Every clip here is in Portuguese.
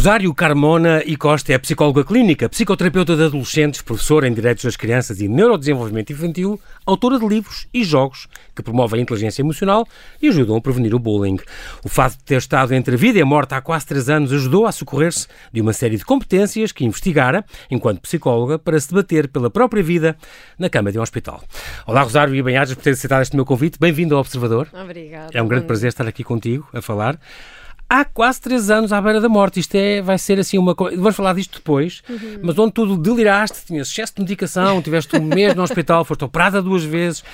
Rosário Carmona e Costa é psicóloga clínica, psicoterapeuta de adolescentes, professora em Direitos das Crianças e Neurodesenvolvimento Infantil, autora de livros e jogos que promovem a inteligência emocional e ajudam a prevenir o bullying. O fato de ter estado entre a vida e a morte há quase três anos ajudou a socorrer-se de uma série de competências que investigara, enquanto psicóloga, para se debater pela própria vida na cama de um hospital. Olá, Rosário e bem-ajas por ter aceitado este meu convite. Bem-vindo ao Observador. Obrigada. É um grande prazer estar aqui contigo a falar há quase três anos à beira da morte. Isto é, vai ser assim uma coisa. Vamos falar disto depois, uhum. mas onde tudo deliraste, tinhas excesso de medicação, tiveste um mês no hospital, foste operada duas vezes,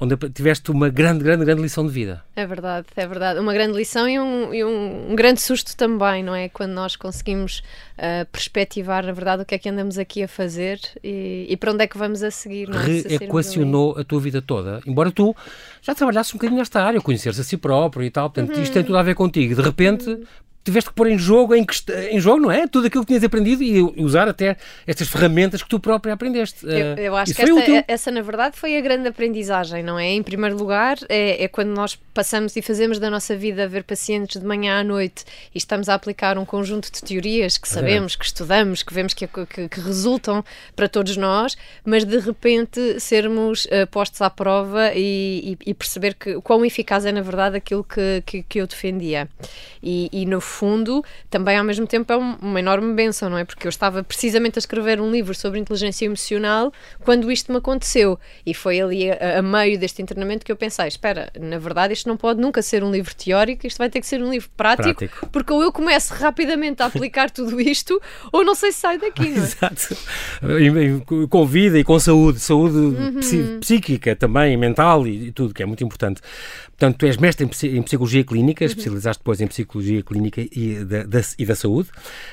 onde tiveste uma grande, grande, grande lição de vida. É verdade, é verdade. Uma grande lição e um, e um, um grande susto também, não é? Quando nós conseguimos uh, perspectivar, na verdade, o que é que andamos aqui a fazer e, e para onde é que vamos a seguir. Não é? Reequacionou a tua vida toda, embora tu já trabalhasses um bocadinho nesta área, conheceres a si próprio e tal, portanto, uhum. isto tem tudo a ver contigo. De repente, uhum tiveste que pôr em jogo, em, em, jogo, não é? Tudo aquilo que tinhas aprendido e usar até estas ferramentas que tu própria aprendeste. Eu, eu acho Isso que esta, essa, na verdade, foi a grande aprendizagem, não é? Em primeiro lugar, é, é, quando nós passamos e fazemos da nossa vida ver pacientes de manhã à noite e estamos a aplicar um conjunto de teorias que sabemos, é. que estudamos, que vemos que, que, que, resultam para todos nós, mas de repente sermos uh, postos à prova e, e, e, perceber que quão eficaz é, na verdade, aquilo que, que, que eu defendia. E, e no fundo, também ao mesmo tempo é uma enorme benção, não é? Porque eu estava precisamente a escrever um livro sobre inteligência emocional quando isto me aconteceu. E foi ali a, a meio deste internamento que eu pensei: espera, na verdade isto não pode nunca ser um livro teórico, isto vai ter que ser um livro prático, prático. porque ou eu começo rapidamente a aplicar tudo isto, ou não sei se saio daqui, não é? Exato. Com vida e com saúde, saúde uhum. psíquica também, mental e, e, tudo, que é muito importante. Portanto, tu és mestre em, psicologia clínica, uhum. especializaste depois em psicologia clínica e da, da, e da saúde.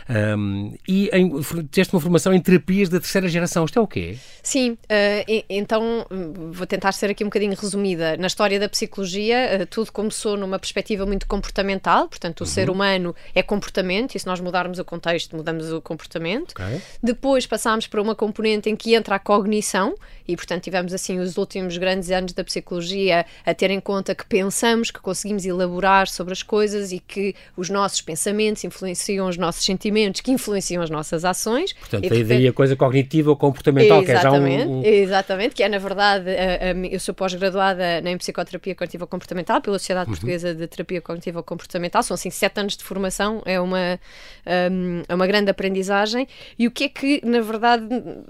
Um, e em, tiveste uma formação em terapias da terceira geração. Isto é o quê? Sim, uh, então vou tentar ser aqui um bocadinho resumida. Na história da psicologia, uh, tudo começou numa perspectiva muito comportamental, portanto, o uhum. ser humano é comportamento, e se nós mudarmos o contexto, mudamos o comportamento. Okay. Depois passámos para uma componente em que entra a cognição, e portanto tivemos assim os últimos grandes anos da psicologia a ter em conta que pensamos, que conseguimos elaborar sobre as coisas e que os nossos pensamentos influenciam os nossos sentimentos, que influenciam as nossas ações. Portanto, e, daí a coisa cognitiva ou comportamental, que é já um, um... Exatamente, que é na verdade, a, a, eu sou pós-graduada em psicoterapia cognitiva comportamental pela Sociedade uhum. Portuguesa de Terapia Cognitiva Comportamental, são assim sete anos de formação, é uma, um, é uma grande aprendizagem. E o que é que, na verdade,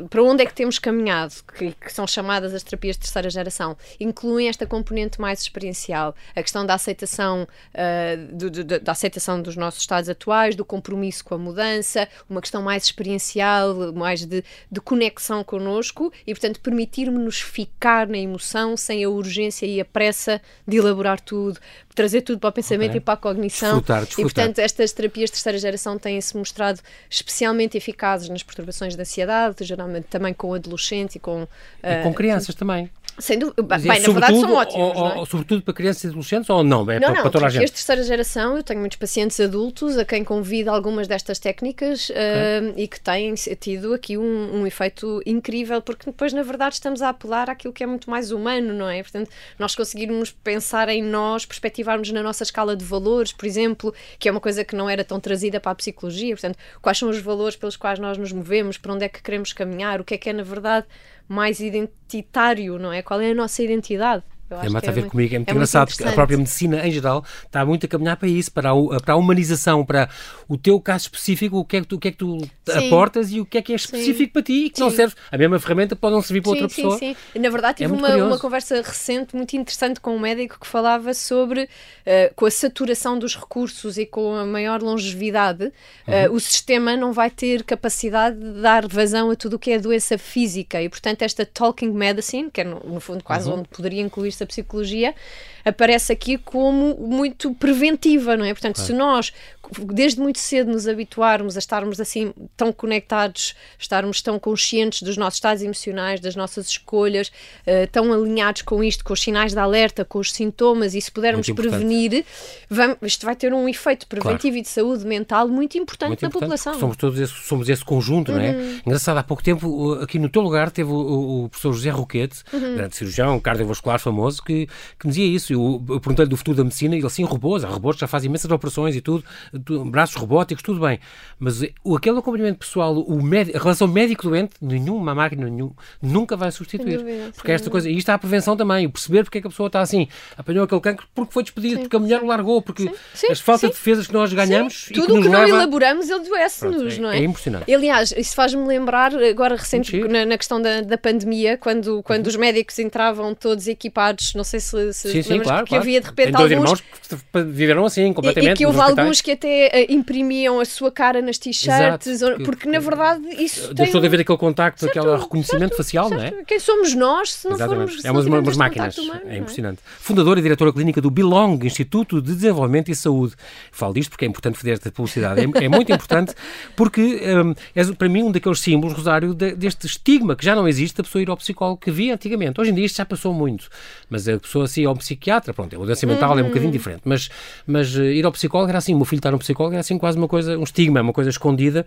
para onde é que temos caminhado, que, que são chamadas as terapias de terceira geração? Incluem esta componente mais experiencial, a questão da aceitação, uh, do, do, da aceitação dos nossos estados atuais, do compromisso com a mudança, uma questão mais experiencial, mais de, de conexão connosco e, portanto, permitir-nos ficar na emoção sem a urgência e a pressa de elaborar tudo, trazer tudo para o pensamento okay. e para a cognição. Desfrutar, desfrutar. E, portanto, estas terapias de terceira geração têm-se mostrado especialmente eficazes nas perturbações da ansiedade, geralmente também com adolescentes e com... E com uh, crianças também. Dúvida. Bem, na verdade são ótimos. Ou, é? Sobretudo para crianças e adolescentes ou não? É não, para, não, para toda a gente? Terceira geração, eu tenho muitos pacientes adultos a quem convido algumas destas técnicas okay. uh, e que têm tido aqui um, um, efeito incrível, porque depois, na verdade, estamos a apelar àquilo que é muito mais humano, não é? Portanto, nós conseguirmos pensar em nós, perspectivarmos na nossa escala de valores, por exemplo, que é uma coisa que não era tão trazida para a psicologia. Portanto, quais são os valores pelos quais nós nos movemos, para onde é que queremos caminhar, o que é que é, na verdade, mais identitário, não é? Qual é a nossa identidade? É mais a ver muito, comigo, é muito é engraçado, muito porque a própria medicina, em geral, está muito a caminhar para isso, para a, para a humanização, para o teu caso específico, o que é que tu, o que é que tu aportas e o que é que é específico sim. para ti e que sim. não serve. A mesma ferramenta pode não servir para outra pessoa. Sim, sim. Na verdade, é tive é uma, uma conversa recente muito interessante com um médico que falava sobre, uh, com a saturação dos recursos e com a maior longevidade, uh, o sistema não vai ter capacidade de dar vazão a tudo o que é doença física e, portanto, esta talking medicine, que é no, no fundo quase uhum. onde poderia incluir da psicologia, aparece aqui como muito preventiva, não é? Portanto, claro. se nós desde muito cedo nos habituarmos a estarmos assim tão conectados, estarmos tão conscientes dos nossos estados emocionais, das nossas escolhas, uh, tão alinhados com isto, com os sinais de alerta, com os sintomas, e se pudermos prevenir, vamos, isto vai ter um efeito preventivo claro. e de saúde mental muito importante muito na importante, população. Somos todos esse, somos esse conjunto, uhum. não é? Uhum. Engraçado, há pouco tempo, aqui no teu lugar, teve o, o professor José Roquete, uhum. grande cirurgião, cardiovascular famoso, que, que me dizia isso. Eu, eu perguntei-lhe do futuro da medicina e ele assim, robôs, há robôs que já fazem imensas operações e tudo braços robóticos, tudo bem. Mas o, aquele acompanhamento pessoal, o médico, a relação médico-doente, nenhuma máquina nenhum, nunca vai substituir. Dúvida, porque esta coisa, e isto há a prevenção também, o perceber porque é que a pessoa está assim, apanhou aquele cancro porque foi despedido, sim, porque a mulher sim. o largou, porque sim, sim, as faltas de defesas que nós ganhamos. Tudo o que, que não leva... elaboramos, ele adoece-nos, é, não é? É impressionante. Aliás, isso faz-me lembrar, agora recente, na, na, questão da, da pandemia, quando, quando uhum. os médicos entravam todos equipados, não sei se, se sim, sim, claro, que claro. havia de repente dois alguns... irmãos que viveram assim, completamente. E, e que houve alguns que até uh, imprimiam a sua cara nas t-shirts, porque na verdade isso Deixou tem... de haver aquele contacto, certo, aquele reconhecimento certo, facial, certo. não é? Quem somos nós se não Exatamente. formos... É umas, umas máquinas, humano, é, é impressionante. É? Fundadora e diretora clínica do Belong, Instituto de Desenvolvimento e Saúde. Falo disto porque é importante fazer esta publicidade. É, é muito importante porque um, é para mim um daqueles símbolos, Rosário, de, deste estigma que já não existe da pessoa ir ao psicólogo que havia antigamente. Hoje em dia isto já passou muito, mas a pessoa assim ao psiquiatra, pronto, a doença mental uhum. é um bocadinho diferente, mas, mas uh, ir ao psicólogo era assim, o meu filho estar no psicólogo era assim quase uma coisa, um estigma, uma coisa escondida.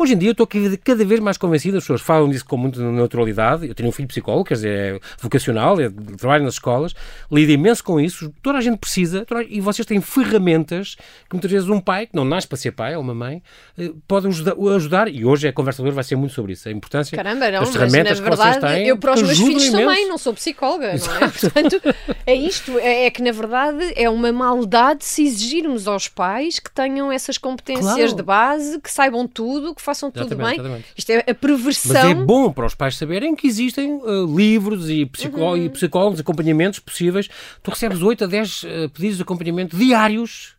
Hoje em dia eu estou cada vez mais convencido, as pessoas falam disso com muita naturalidade. Eu tenho um filho psicólogo, quer dizer, é vocacional, é, trabalho nas escolas, lida imenso com isso. Toda a gente precisa, a, e vocês têm ferramentas que muitas vezes um pai, que não nasce para ser pai, ou uma mãe, eh, pode ajudar, ajudar, e hoje a conversa vai ser muito sobre isso, a importância Caramba, não, das ferramentas mas, na verdade, que vocês têm. Eu para os meus filhos imenso. também não sou psicóloga, Exato. não é? Portanto, é isto, é, é, que na verdade é uma maldade se exigirmos aos pais que tenham essas competências claro. de base, que saibam tudo, que façam tudo bem. Exatamente. Isto é a perversão. Mas é bom para os pais saberem que existem uh, livros e, psicó uhum. e psicólogos, acompanhamentos possíveis. Tu recebes 8 a 10 uh, pedidos de acompanhamento diários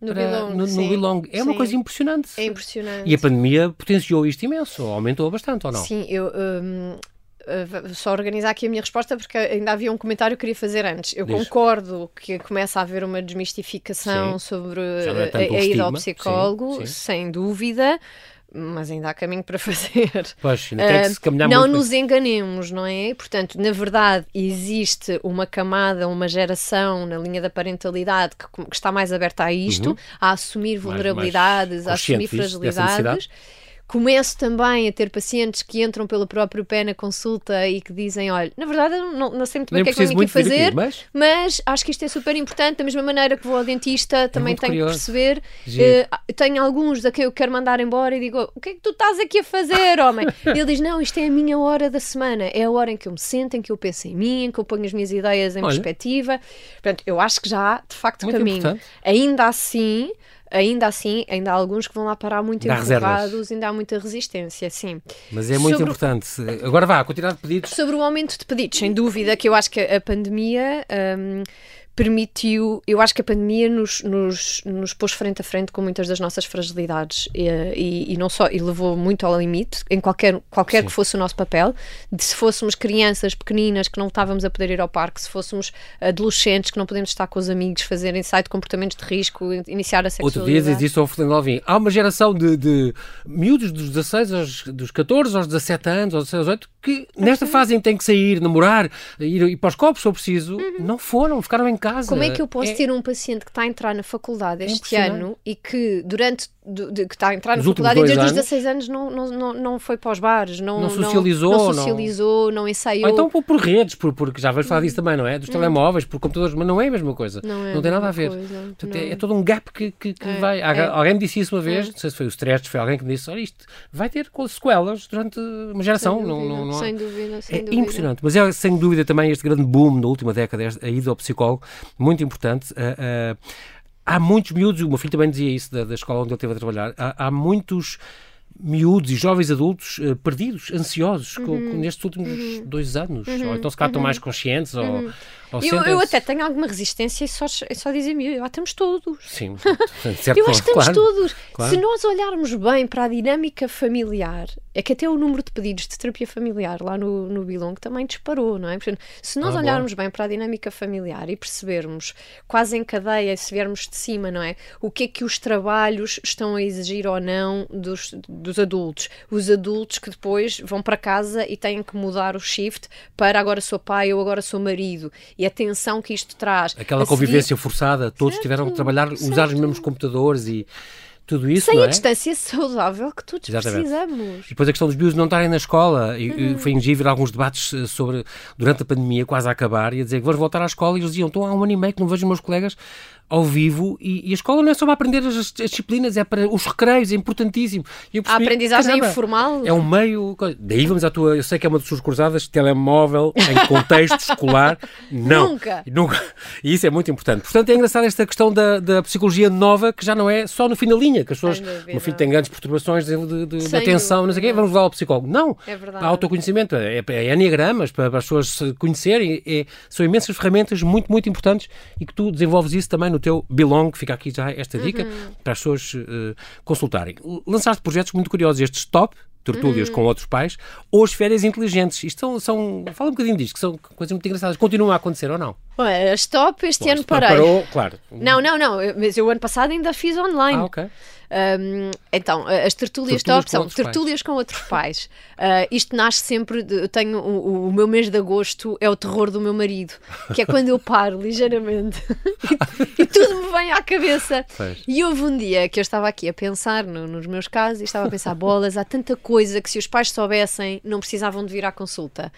no Belong, no, no Belong. É sim. uma coisa impressionante. É impressionante. E a pandemia potenciou isto imenso, aumentou bastante, ou não? Sim, eu. Um, Uh, só organizar aqui a minha resposta porque ainda havia um comentário que eu queria fazer antes. Eu Diz. concordo que começa a haver uma desmistificação sim. sobre é a, a ida ao psicólogo, sem dúvida mas ainda há caminho para fazer. Pois, ainda tem que se caminhar Não muito nos bem. enganemos, não é? Portanto, na verdade, existe uma camada, uma geração na linha da parentalidade que, que está mais aberta a isto, uhum. a assumir vulnerabilidades, mais, mais a assumir fragilidades Começo também a ter pacientes que entram pelo próprio pé na consulta e que dizem: olha, na verdade, não, não sei muito bem o que é que venho aqui fazer, aqui, mas... mas... acho que isto é super importante. Da mesma maneira que vou ao dentista, é também tenho curioso. que perceber. Uh, tenho alguns da que eu quero mandar embora e digo: o que é que tu estás aqui a fazer, homem? ele diz: não, isto é a minha hora da semana, é a hora em que eu me sento, em que eu penso em mim, em que eu ponho as minhas ideias em olha. perspectiva. Portanto, eu acho que já há, de facto, muito caminho. Importante. Ainda assim ainda assim, ainda há alguns que vão lá parar muito dá empurrados, ainda há muita resistência, sim. Mas é muito Sobre... importante. Agora vá, a quantidade de pedidos. Sobre o aumento de pedidos, sem dúvida que eu acho que a pandemia. Um, permitiu, eu acho que a pandemia nos, nos, nos pôs frente a frente com muitas das nossas fragilidades e, e, e não só, e levou muito ao limite, em qualquer, qualquer que fosse o nosso papel, de se fôssemos crianças pequeninas que não estávamos a poder ir ao parque, se fôssemos adolescentes que não podemos estar com os amigos, fazer ensaio de comportamentos de risco, iniciar a sexualidade. Outro dia diz isso ao Fernando Alvim, há uma geração de, de miúdos dos 16 aos, dos 14 aos 17 anos, aos 16 aos 18, que nesta fase em que têm que sair, namorar, ir, ir para os copos, se for preciso, uhum. não foram, ficaram em casa. Como é que eu posso é... ter um paciente que está a entrar na faculdade é este é ano e que durante de, que está a entrar na faculdade e desde os 16 anos não, não, não, não foi para os bares, não, não socializou, não, não socializou, não, não ensaiou. Ou então por, por redes, por, porque já vais falar disso também, não é? Dos hum. telemóveis, por computadores, mas não é a mesma coisa. Não, é não tem nada a ver. Portanto, é, é, todo um gap que, que, que é, vai. É. Alguém me disse isso uma vez, é. não sei se foi o stress, foi alguém que me disse: olha, isto vai ter sequelas durante uma geração. Sem dúvida, não, não, sem dúvida. Sem é dúvida. impressionante. Mas é sem dúvida também este grande boom da última década, a ida ao psicólogo, muito importante. Uh, uh, há muitos miúdos, o meu filho também dizia isso da, da escola onde ele esteve a trabalhar, há, há muitos miúdos e jovens adultos uh, perdidos, ansiosos, uhum. com, com, nestes últimos uhum. dois anos. Uhum. Ou então se calhar estão uhum. mais conscientes, ou, uhum. Eu, eu, até tenho alguma resistência e só, só dizem-me, eu, estamos todos. Sim, eu acho que estamos claro, todos. Claro. Se nós olharmos bem para a dinâmica familiar, é que até o número de pedidos de terapia familiar lá no, no Bilong também disparou, não é? Portanto, se nós ah, olharmos bem para a dinâmica familiar e percebermos quase em cadeia, se viermos de cima, não é? O que é que os trabalhos estão a exigir ou não dos, dos adultos. Os adultos que depois vão para casa e têm que mudar o shift para agora sou pai ou agora sou marido e a tensão que isto traz. Aquela convivência seguir... forçada, todos certo, tiveram que trabalhar, certo. usar os mesmos computadores e tudo isso. Sem a é? distância saudável que todos Exatamente. precisamos. E depois a questão dos bios não estarem na escola. E, uhum. Foi ingível alguns debates eh, sobre, durante a pandemia, quase a acabar, e a dizer que vamos voltar à escola, e eles diziam: estou há um ano e meio que não vejo os meus colegas ao vivo e, e, a escola não é só para aprender as, as, disciplinas, é para os recreios, é importantíssimo. Percebi, a aprendizagem caramba, informal. É um meio. Daí vamos à tua. Eu sei que é uma das suas cruzadas, telemóvel em contexto escolar. Não. Nunca. Nunca. E isso é muito importante. Portanto, é engraçado esta questão da, da psicologia nova, que já não é só no fim da linha, que as pessoas. O meu filho tem grandes perturbações de, de, de, atenção, não sei o quê, vamos levar ao psicólogo. Não. É verdade. Para autoconhecimento, é, é, é eniagramas, para, para, as pessoas se conhecerem. É, são imensas ferramentas muito, muito importantes e que tu desenvolves isso também no teu Belong, fica aqui já esta dica uhum. para as pessoas uh, consultarem. Lançaste projetos muito curiosos, este Stop, tertúlias uhum. com outros pais, ou as férias inteligentes. Isto são, são, fala um bocadinho disto, que são coisas muito engraçadas. Continuam a acontecer ou não? Ué, stop, este Bom, ano parei. Parou, claro. Não, não, não, mas eu ano passado ainda fiz online. Ah, ok. Um, então, as tertúlias, top são tertúlias com outros pais. Uh, isto nasce sempre. De, eu tenho o, o, meu mês de agosto é o terror do meu marido, que é quando eu paro ligeiramente e, e, tudo me vem à cabeça. Pois. E houve um dia que eu estava aqui a pensar no, nos meus casos e estava a pensar: bolas, há tanta coisa que se os pais soubessem não precisavam de vir à consulta.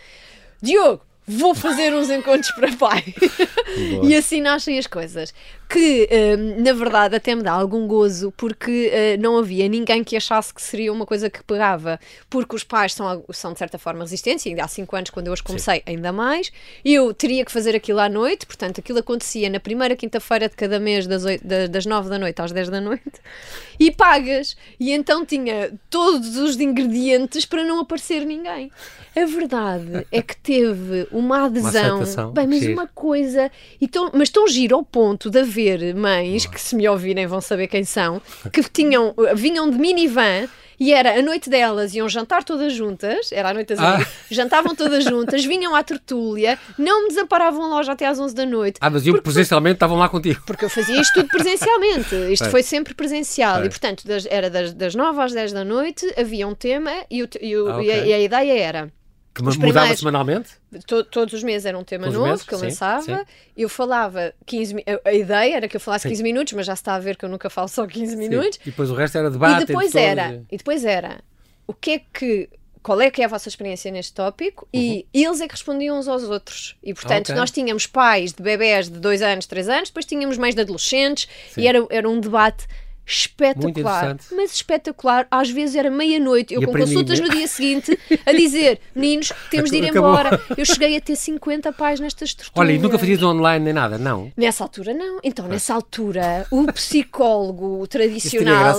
Diogo, vou fazer uns encontros para pai. e assim nascem as coisas. Que, hum, na verdade, até me dá algum gozo, porque uh, não havia ninguém que achasse que seria uma coisa que pegava. Porque os pais são, são de certa forma, resistentes, e ainda há 5 anos, quando eu os comecei, Sim. ainda mais. Eu teria que fazer aquilo à noite, portanto, aquilo acontecia na primeira quinta-feira de cada mês, das, 8, das 9 da noite às 10 da noite, e pagas. E então tinha todos os ingredientes para não aparecer ninguém. A verdade é que teve uma adesão. Uma bem, mas uma coisa. E tão, mas tão giro ao ponto de haver mães, que se me ouvirem vão saber quem são, que tinham, vinham de minivan. E era a noite delas, iam jantar todas juntas, era a noite das ah. jantavam todas juntas, vinham à tertúlia, não me desamparavam a loja até às 11 da noite. Ah, mas iam presencialmente, estavam lá contigo. Porque eu fazia isto tudo presencialmente, isto é. foi sempre presencial. É. E portanto, das, era das, das 9 às 10 da noite, havia um tema e, o, e, o, ah, okay. e, a, e a ideia era que os mudava semanalmente? To, todos os meses era um tema todos novo meses? que eu sim, lançava. Sim. Eu falava 15 a, a ideia era que eu falasse sim. 15 minutos, mas já se está a ver que eu nunca falo só 15 minutos. E depois o resto era debate. E depois era, e depois era o que é que qual é que é a vossa experiência neste tópico uhum. e eles é que respondiam uns aos outros. E, portanto, okay. nós tínhamos pais de bebés de 2 anos, 3 anos, depois tínhamos mães de adolescentes Sim. e era, era um debate espetacular, mas espetacular. Às vezes era meia-noite, eu e com consultas no dia seguinte, a dizer: meninos, temos de ir Acabou. embora. Eu cheguei a ter 50 pais nestas estruturas. Olha, e nunca fazias online nem nada, não? Nessa altura, não. Então, nessa altura, o psicólogo tradicional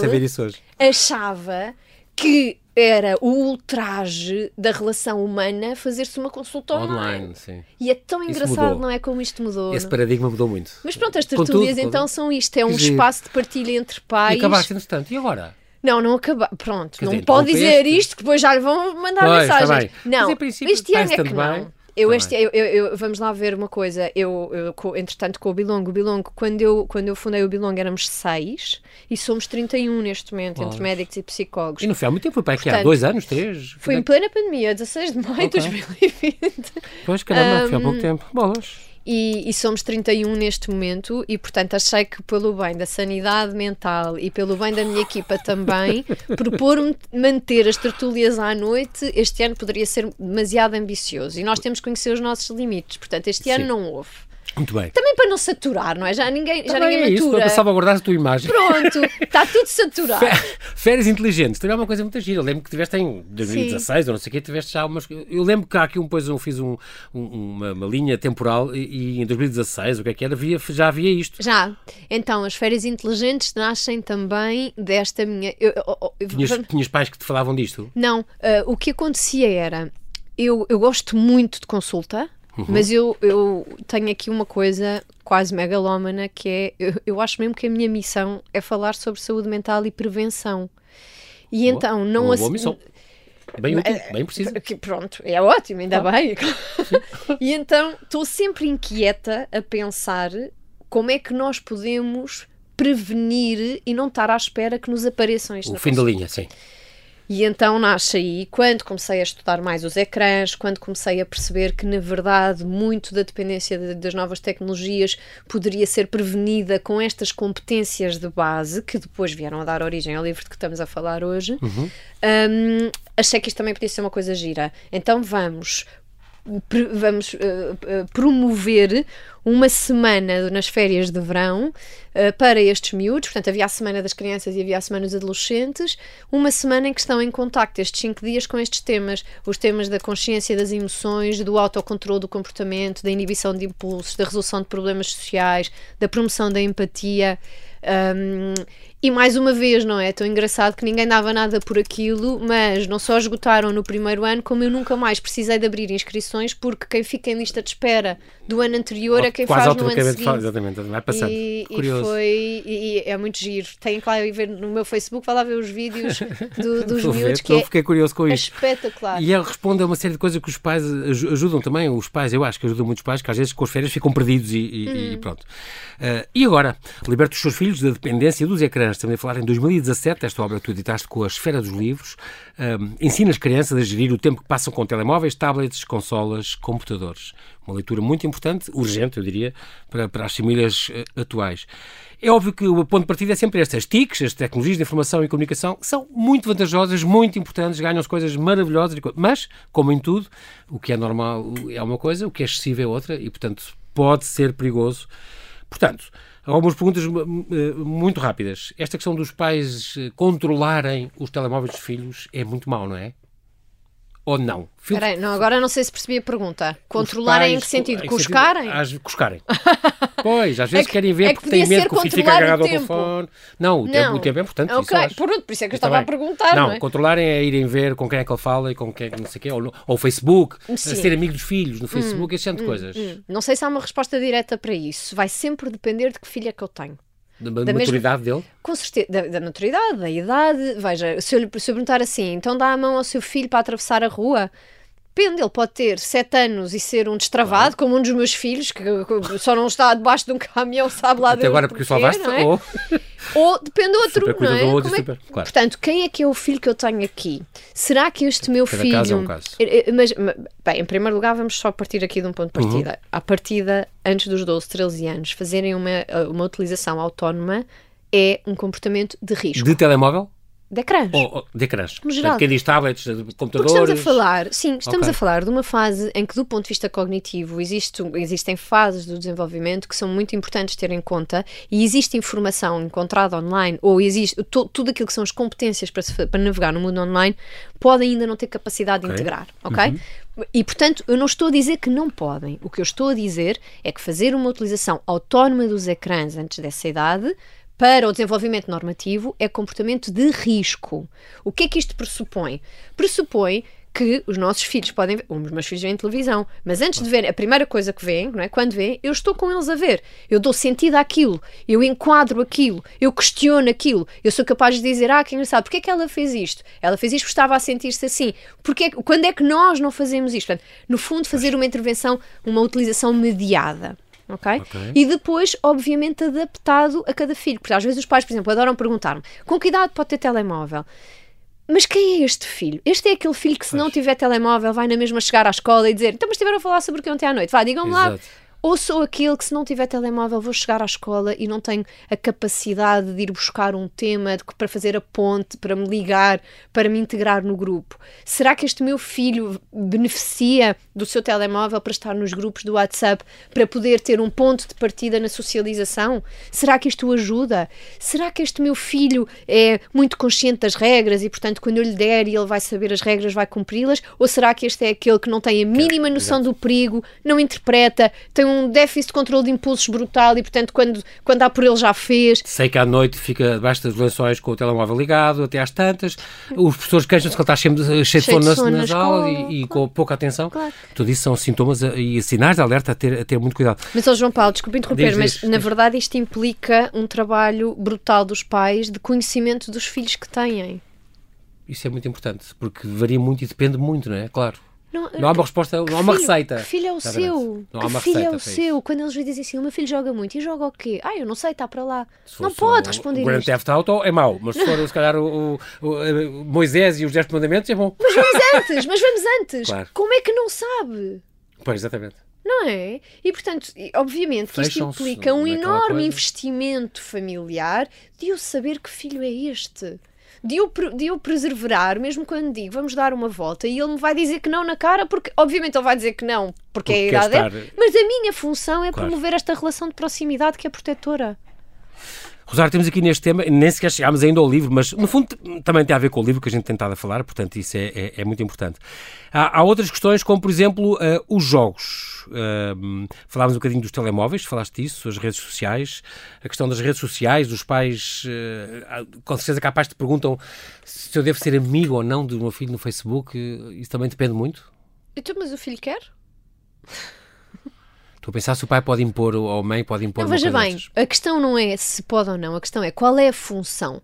achava que era o ultraje da relação humana fazer-se uma consulta online. online sim. E é tão engraçado, não é? Como isto mudou. Esse não? paradigma mudou muito. Mas pronto, as tertúlias então são isto: é um espaço de partilha entre pais. E acabaste entretanto. E agora? Não, não acaba. Pronto, Quer não dizer, pode dizer isto que depois já lhe vão mandar pois, tá mensagens. Não, este ano é que não. Eu tá este, eu, eu, eu, vamos lá ver uma coisa. Eu, eu, entretanto, com o Bilongo, o Bilongo, quando eu, quando eu fundei o Bilongo éramos seis e somos 31 neste momento, entre médicos e psicólogos. E não foi há muito tempo, foi para aqui há dois anos, três? Foi em plena pandemia, 16 de maio de okay. 2020. Pois, caramba, um, foi há pouco tempo. Bolas e, e, somos 31 neste momento e portanto achei que pelo bem da sanidade mental e pelo bem da minha equipa também propor-me manter as tertúlias à noite este ano poderia ser demasiado ambicioso e nós temos que conhecer os nossos limites portanto este Sim. ano não houve muito bem. Também para não saturar, não é? Já ninguém, já ninguém é isso, matura. para salvaguardar a tua imagem. Pronto, está tudo saturado. Férias inteligentes, também é uma coisa muito gira. Eu lembro que tiveste em 2016 Sim. ou não sei o quê, tiveste já umas. Eu lembro que há aqui um, depois eu fiz um, um, uma, uma, linha temporal e, e, em 2016, o que é que era, havia, já havia isto. Já. Então, as férias inteligentes nascem também desta minha. Eu, eu, eu, tinhas, tinhas pais que te falavam disto? Não. Uh, o que acontecia era. Eu, eu gosto muito de consulta, Uhum. Mas eu, eu tenho aqui uma coisa quase megalómana que é, eu, eu, acho mesmo que a minha missão é falar sobre saúde mental e prevenção. E boa, então não... Uma boa missão. Bem útil, bem preciso. Pronto, é ótimo, ainda ah. bem. e então estou sempre inquieta a pensar como é que nós podemos prevenir e não estar à espera que nos apareçam isto. O fim da linha, sim. E então nasce aí, quando comecei a estudar mais os ecrãs, quando comecei a perceber que, na verdade, muito da dependência de, das novas tecnologias poderia ser prevenida com estas competências de base, que depois vieram a dar origem ao livro de que estamos a falar hoje, uhum. um, achei que isto também podia ser uma coisa gira. Então vamos vamos uh, promover uma semana nas férias de verão uh, para estes miúdos. Portanto, havia a semana das crianças e havia a semana dos adolescentes. Uma semana em que estão em contacto estes cinco dias com estes temas: os temas da consciência das emoções, do autocontrole do comportamento, da inibição de impulsos, da resolução de problemas sociais, da promoção da empatia. Um, e mais uma vez, não é? Tão engraçado que ninguém dava nada por aquilo, mas não só esgotaram no primeiro ano, como eu nunca mais precisei de abrir inscrições, porque quem fica em lista de espera do ano anterior é quem faz no ano seguinte. Faz, exatamente, vai passando. E, e foi, e, é muito giro. Tem que lá ver no meu Facebook, vai lá ver os vídeos do, dos miúdos, que é fiquei curioso com isso. espetacular. E ele responde a uma série de coisas que os pais ajudam também, os pais, eu acho que ajudam muitos pais, que às vezes com as férias ficam perdidos e, e, hum. pronto. Uh, e agora, liberta os seus filhos da dependência dos ecrãs também a falar em 2017, esta obra tu editaste com a Esfera dos Livros, um, ensina as crianças a gerir o tempo que passam com telemóveis, tablets, consolas, computadores. Uma leitura muito importante, urgente, eu diria, para, para as famílias uh, atuais. É óbvio que o ponto de partida é sempre este. As TICs, as tecnologias de informação e comunicação, são muito vantajosas, muito importantes, ganham-se coisas maravilhosas, mas, como em tudo, o que é normal é uma coisa, o que é excessivo é outra, e, portanto, pode ser perigoso. Portanto, Algumas perguntas eh, muito rápidas. Esta questão dos pais eh, controlarem os telemóveis dos filhos é muito mau, não é? Ou não? Peraí, não, agora não sei se percebi a pergunta. Controlarem em que sentido? Em cuscarem? Sentido, cuscarem. pois, às vezes é que, querem ver é que porque têm medo que o filho fique agarrado ao telefone. Não, o, não. Tempo, o tempo é importante. Ok, isso por, por isso é que eu estava a perguntar. Não, não é? controlarem é irem ver com quem é que ele fala e com quem é que não sei o quê, ou, ou Facebook, ser amigo dos filhos no Facebook, hum, esse tipo de hum, coisas. Hum. Não sei se há uma resposta direta para isso. Vai sempre depender de que filho é que eu tenho. Da, da maturidade mesma, dele? Com certeza, da, da, maturidade, da idade. Veja, se eu, se eu perguntar assim, então dá a mão ao seu filho para atravessar a rua, Depende, ele pode ter sete anos e ser um destravado, claro. como um dos meus filhos, que só não está debaixo de um caminhão, sabe lá Até agora porque salvaste, é? ou... ou depende outro, não é? Outro, é? Super, claro. Portanto, quem é que é o filho que eu tenho aqui? Será que este meu Cada filho... Caso é um caso. Eh, eh, mas, bem, em primeiro lugar, vamos só partir aqui de um ponto de partida. Uhum. À partida, antes dos 12, 13 anos, fazerem uma, uma utilização autónoma é um comportamento de risco. De telemóvel? De ecrãs. Oh, de ecrãs. No geral. Quem diz tablets, computadores. Porque estamos a falar, sim, estamos okay. a falar de uma fase em que, do ponto de vista cognitivo, existe, existem fases do desenvolvimento que são muito importantes ter em conta e existe informação encontrada online ou existe to, tudo aquilo que são as competências para, se, para navegar no mundo online pode ainda não ter capacidade okay. de integrar, ok? Uhum. E, portanto, eu não estou a dizer que não podem. O que eu estou a dizer é que fazer uma utilização autónoma dos ecrãs antes dessa idade para o desenvolvimento normativo é comportamento de risco. O que é que isto pressupõe? Pressupõe que os nossos filhos podem ver, os meus filhos veem televisão, mas antes de ver, a primeira coisa que veem, não é? Quando veem, eu estou com eles a ver. Eu dou sentido àquilo, eu enquadro aquilo, eu questiono aquilo, eu sou capaz de dizer, ah, que engraçado, porque é que ela fez isto? Ela fez isto porque estava a sentir-se assim. Porque, quando é que nós não fazemos isto? Portanto, no fundo, fazer uma intervenção, uma utilização mediada. Okay? ok? E depois, obviamente, adaptado a cada filho. Porque às vezes os pais, por exemplo, adoram perguntar-me com que idade pode ter telemóvel? Mas quem é este filho? Este é aquele filho que, se não tiver telemóvel, vai na mesma chegar à escola e dizer: Então, mas estiveram a falar sobre o que ontem à noite? Vá, digam-me lá ou sou aquele que, se não tiver telemóvel, vou chegar à escola e não tenho a capacidade de ir buscar um tema para fazer a ponte, para me ligar, para me integrar no grupo? Será que este meu filho beneficia do seu telemóvel para estar nos grupos do WhatsApp, para poder ter um ponto de partida na socialização? Será que isto o ajuda? Será que este meu filho é muito consciente das regras e, portanto, quando eu lhe der e ele vai saber as regras, vai cumpri-las? Ou será que este é aquele que não tem a mínima noção do perigo, não interpreta, tem um um déficit de controle de impulsos brutal e, portanto, quando, quando há por ele já fez. Sei que à noite fica debaixo das lençóis com o telemóvel ligado até às tantas. Os professores queixam-se que ele está cheio de, cheio de sono, nas, nas aulas e, e com pouca atenção. Claro. Tudo isso são sintomas e sinais de alerta a ter, a ter muito cuidado. Mas, oh João Paulo, desculpe interromper, diz, mas diz, na diz. verdade isto implica um trabalho brutal dos pais de conhecimento dos filhos que têm. Isso é muito importante, porque varia muito e depende muito, não é? Claro. Não, não há uma resposta, não há uma filho, receita. Que filho é o seu? Não há uma que filho é o seu? Quando eles dizem assim, o meu filho joga muito, e joga o quê? Ah, eu não sei, está para lá. Não pode responder o Grand Theft Auto é mau, mas se for, se calhar, o, o, o, Moisés e os 10 mandamentos é bom. Mas vamos antes, mas vamos antes. Claro. Como é que não sabe? Pois, exatamente. Não é? E, portanto, obviamente que isto implica um enorme investimento familiar de eu saber que filho é este de eu, de eu preservar, mesmo quando digo vamos dar uma volta, e ele me vai dizer que não na cara, porque obviamente ele vai dizer que não, porque, porque é a idade dele, mas a minha função é claro. promover esta relação de proximidade que é protetora. Rosário, temos aqui neste tema, nem sequer chegámos ainda ao livro, mas no fundo também tem a ver com o livro que a gente tem tentado a falar, portanto isso é, é, é muito importante. Há, há, outras questões, como por exemplo uh, os jogos. Uh, falámos um bocadinho dos telemóveis, falaste disso, as redes sociais, a questão das redes sociais, dos pais, uh, com certeza capaz te perguntam se eu devo ser amigo ou não do meu filho no Facebook, isso também depende muito. Então, mas o filho quer? Estou a pensar se o pai pode impor, ou a mãe pode impor. Não, veja bem, a questão não é se pode ou não, a questão é qual é a função.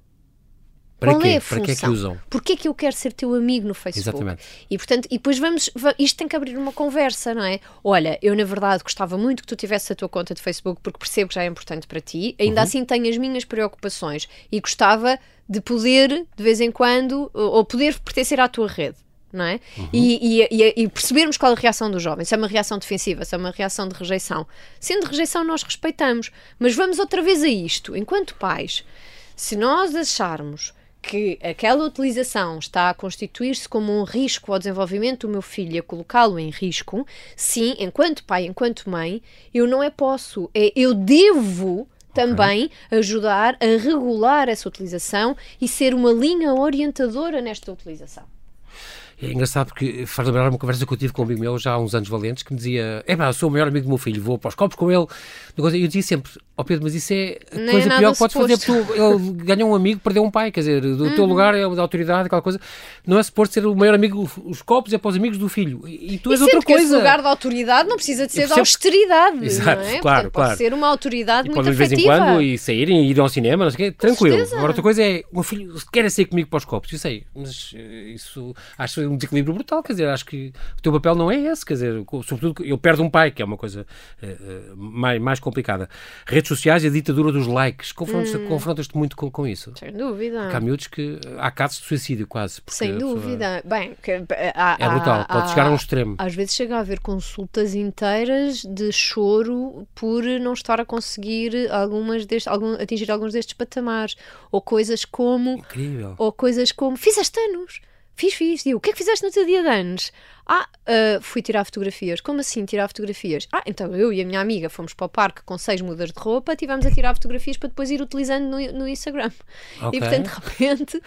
Para Qual quê? É a função? Para que é que usam? Porquê é que eu quero ser teu amigo no Facebook? Exatamente. E, portanto, e depois vamos, isto tem que abrir uma conversa, não é? Olha, eu na verdade gostava muito que tu tivesse a tua conta de Facebook porque percebo que já é importante para ti, ainda uhum. assim tenho as minhas preocupações e gostava de poder, de vez em quando, ou poder pertencer à tua rede não é? Uhum. E, e, e, percebermos qual é a reação do jovem, se é uma reação defensiva, se é uma reação de rejeição. Sendo rejeição, nós respeitamos, mas vamos outra vez a isto. Enquanto pais, se nós acharmos que aquela utilização está a constituir-se como um risco ao desenvolvimento do meu filho e a colocá-lo em risco, sim, enquanto pai, enquanto mãe, eu não é posso, é eu devo também okay. ajudar a regular essa utilização e ser uma linha orientadora nesta utilização. É engraçado porque faz lembrar uma conversa que eu tive com um amigo meu já há uns anos valentes que me dizia: É pá, sou o maior amigo do meu filho, vou para os copos com ele. E eu dizia sempre: Ó oh Pedro, mas isso é a coisa é pior que podes fazer, porque ele ganhou um amigo, perdeu um pai, quer dizer, do uhum. teu lugar é da autoridade, aquela coisa. Não é suposto ser o maior amigo, os copos é para os amigos do filho. E tu és e outra coisa. esse lugar da autoridade não precisa de ser de austeridade. Exato, não é? claro, Portanto, claro. Pode ser uma autoridade e muito afetiva. de vez em quando e saírem e ir ao cinema, não sei o quê, tranquilo. Agora, outra coisa é: o meu filho quer sair comigo para os copos, eu sei, mas eh, isso acho um desequilíbrio brutal quer dizer, acho que o teu papel não é esse, quer dizer, sobretudo eu perdo um pai, que é uma coisa uh, mais, mais complicada. Redes sociais e a ditadura dos likes, confrontas-te hum. confrontas muito com, com isso? Sem dúvida. Porque há miúdos que há casos de suicídio quase. Sem dúvida. Pessoa... Bem, que, há, é brutal, há, pode chegar a um extremo. Às vezes chega a haver consultas inteiras de choro por não estar a conseguir algumas destes, algum, atingir alguns destes patamares. Ou coisas como. Incrível. Ou coisas como. Fizeste anos! Fiz, fiz. E o que é que fizeste no teu dia de anos? Ah, uh, fui tirar fotografias. Como assim tirar fotografias? Ah, então eu e a minha amiga fomos para o parque com seis mudas de roupa, tivemos a tirar fotografias para depois ir utilizando no, no Instagram. Okay. E portanto, de repente,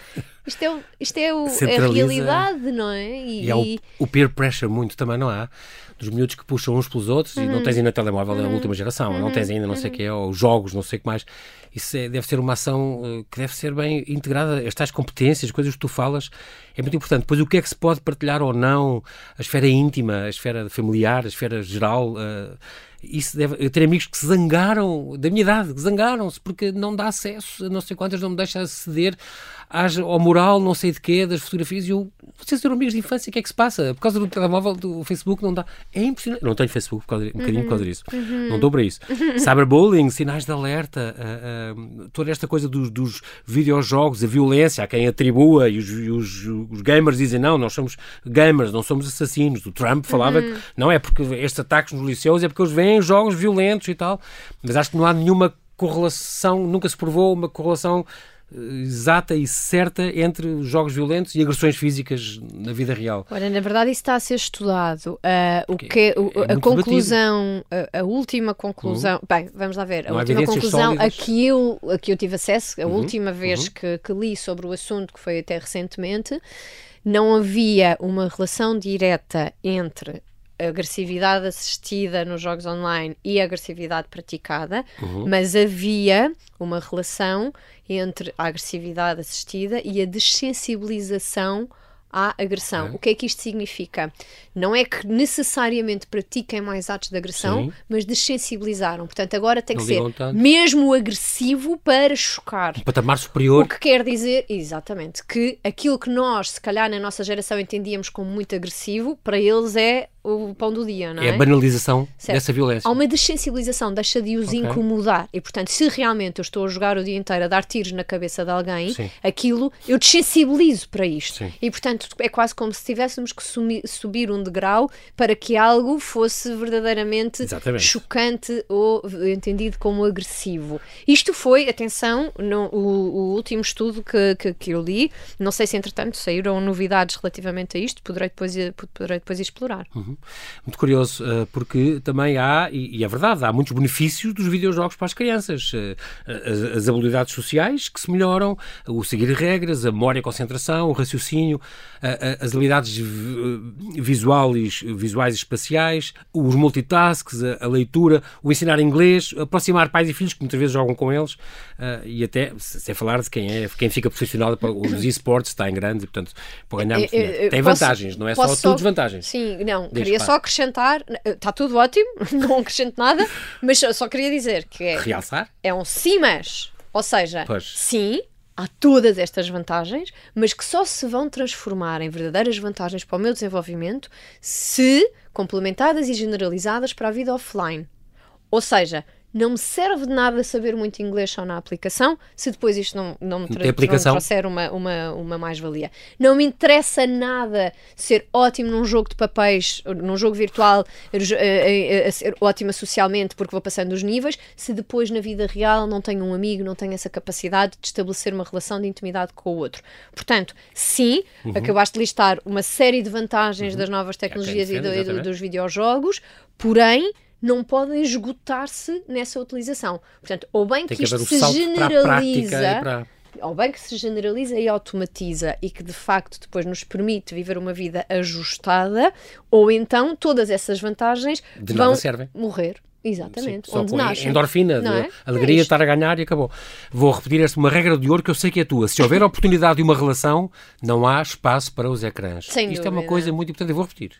isto é, isto é, o, é a realidade, não é? E, e há o, o, peer pressure muito também, não há? Dos miúdos que puxam uns pelos outros uhum. e não uhum. tens ainda telemóvel uhum. da última geração, uhum. não tens ainda não sei o uhum. quê, ou jogos, não sei o que mais. Isso é, deve ser uma ação uh, que deve ser bem integrada. Estas competências, coisas que tu falas, é muito importante. Depois, o que é que se pode partilhar ou não, a esfera íntima, a esfera familiar, a esfera geral. Uh, isso deve, eu tenho amigos que se zangaram, da minha idade, que zangaram-se porque não dá acesso a não sei quantas, não me deixa aceder às, ao moral, não sei de quê, das fotografias. E eu, vocês eram amigos de infância, o que é que se passa? Por causa do telemóvel, do Facebook, não dá. É impressionante. Não tenho Facebook por causa, um bocadinho por causa uhum. disso. Uhum. Não dou para isso. Cyberbullying, sinais de alerta, uh, uh, toda esta coisa dos, dos videojogos, a violência, a quem atribua, e os, e os, os, gamers dizem não, nós somos gamers, não somos assassinos. O Trump falava uhum. que não é porque estes ataques nos liceus é porque eles veem jogos violentos e tal. Mas acho que não há nenhuma correlação, nunca se provou uma correlação exata e certa entre os jogos violentos e agressões físicas na vida real. Olha, na verdade isso está a ser estudado. Uh, o que, o, é a conclusão, a, a, última conclusão, uhum. bem, vamos lá ver, a Não última conclusão a que, eu, a que eu tive acesso, a uhum. última vez uhum. que, que li sobre o assunto, que foi até recentemente, não havia uma relação direta entre agressividade assistida nos jogos online e agressividade praticada, uhum. mas havia uma relação entre a agressividade assistida e a dessensibilização à agressão. O que é que isto significa? Não é que necessariamente pratiquem mais atos de agressão, Sim. mas desensibilizaram. Portanto, agora tem não que ser tanto. mesmo agressivo para chocar. Um patamar superior. O que quer dizer, exatamente, que aquilo que nós, se calhar, na nossa geração entendíamos como muito agressivo, para eles é o pão do dia, não é? É a banalização certo. dessa violência. Há uma dessensibilização, deixa de os okay. incomodar. E, portanto, se realmente eu estou a jogar o dia inteiro a dar tiros na cabeça de alguém, Sim. aquilo eu desensibilizo para isto. Sim. E, portanto, é quase como se tivéssemos que subir um degrau para que algo fosse verdadeiramente Exatamente. chocante ou entendido como agressivo. Isto foi, atenção, no, o, o último estudo que, que, que, eu li, não sei se entretanto saíram novidades relativamente a isto, poderei depois, poderei depois explorar. Uhum. Muito curioso, eh, porque também há, e é verdade, há muitos benefícios dos videojogos para as crianças. Eh, as, habilidades sociais que se melhoram, o seguir regras, a memória, a concentração, o raciocínio, as habilidades visuais, visuais e espaciais, os multitasks, a, leitura, o ensinar inglês, aproximar pais e filhos que muitas vezes jogam com eles eh, e até, sem falar de quem é, quem fica profissional, os esportes está em grande, portanto, para ganhar muito dinheiro. Tem vantagens, não é só tudo desvantagens. Sim, não, queria só acrescentar, está tudo ótimo, não acrescento nada, mas só queria dizer que é. Realçar? É um sim, mas. Ou seja, pois. sim, há todas estas vantagens, mas que só se vão transformar em verdadeiras vantagens para o meu desenvolvimento se complementadas e generalizadas para a vida offline. Ou seja, não me serve de nada saber muito inglês só na aplicação se depois isto não, não me tra não trouxer uma, uma, uma mais-valia. Não me interessa nada ser ótimo num jogo de papéis, num jogo virtual, a, a, a ser ótima socialmente porque vou passando os níveis, se depois na vida real não tenho um amigo, não tenho essa capacidade de estabelecer uma relação de intimidade com o outro. Portanto, sim, uhum. acabaste de listar uma série de vantagens uhum. das novas tecnologias é, e, do, e do, dos videojogos, porém não podem esgotar-se nessa utilização. Portanto, ou bem que, que isto se generaliza. Para... Ou bem que se generaliza e automatiza e que de facto depois nos permite viver uma vida ajustada, ou então todas essas vantagens de vão morrer. Exatamente, Sim, onde nasce. Endorfina, de é? alegria é de estar a ganhar e acabou. Vou repetir esta uma regra de ouro que eu sei que é tua. Se houver oportunidade de uma relação, não há espaço para os ecrãs. Sem Isto dúvida. é uma coisa muito importante, eu vou repetir.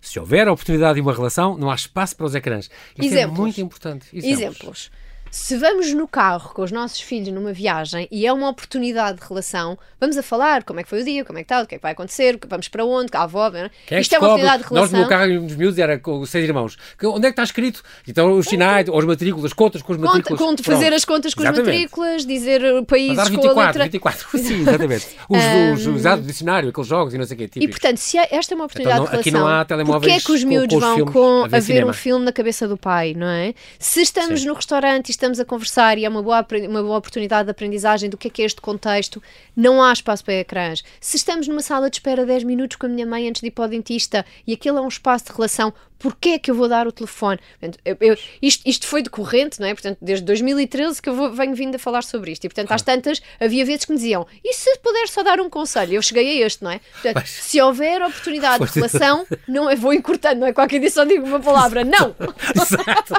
Se houver oportunidade de uma relação, não há espaço para os ecrãs. Isto é Exemplos. é muito importante. Exemplos. Exemplos. Se vamos no carro com os nossos filhos numa viagem e é uma oportunidade de relação, vamos a falar como é que foi o dia, como é que está, o que é que vai acontecer, vamos para onde, a avó, é? é Isto é uma oportunidade de relação. Nós no carro dos miúdos era com seis irmãos. Onde é que está escrito? Então os sinais, ou as matrículas, contas com as matrículas. Conta, fazer as contas com exatamente. as matrículas, dizer países Mas 24, com a letra... 24, sim, exatamente. Os, um, os, os dicionário, aqueles jogos e não sei o quê. Típicos. E portanto, se esta é uma oportunidade então, não, de relação, aqui não há telemóveis porquê é que os miúdos com, com vão com, a ver, a ver um filme na cabeça do pai, não é? Se estamos sim. no restaurante e estamos a conversar e é uma boa, uma boa oportunidade de aprendizagem do que é que é este contexto, não há espaço para ecrãs. Se estamos numa sala de espera 10 minutos com a minha mãe antes de ir para o dentista e aquele é um espaço de relação, porquê é que eu vou dar o telefone? Portanto, eu, eu, isto, isto foi decorrente, não é? Portanto, desde 2013 que eu vou, venho vindo a falar sobre isto. E, portanto, às tantas, havia vezes que me diziam, e se puder só dar um conselho? Eu cheguei a este, não é? Portanto, Mas... se houver oportunidade de relação, não é, vou encurtando, não é? Qualquer dia só digo uma palavra, não! Exato!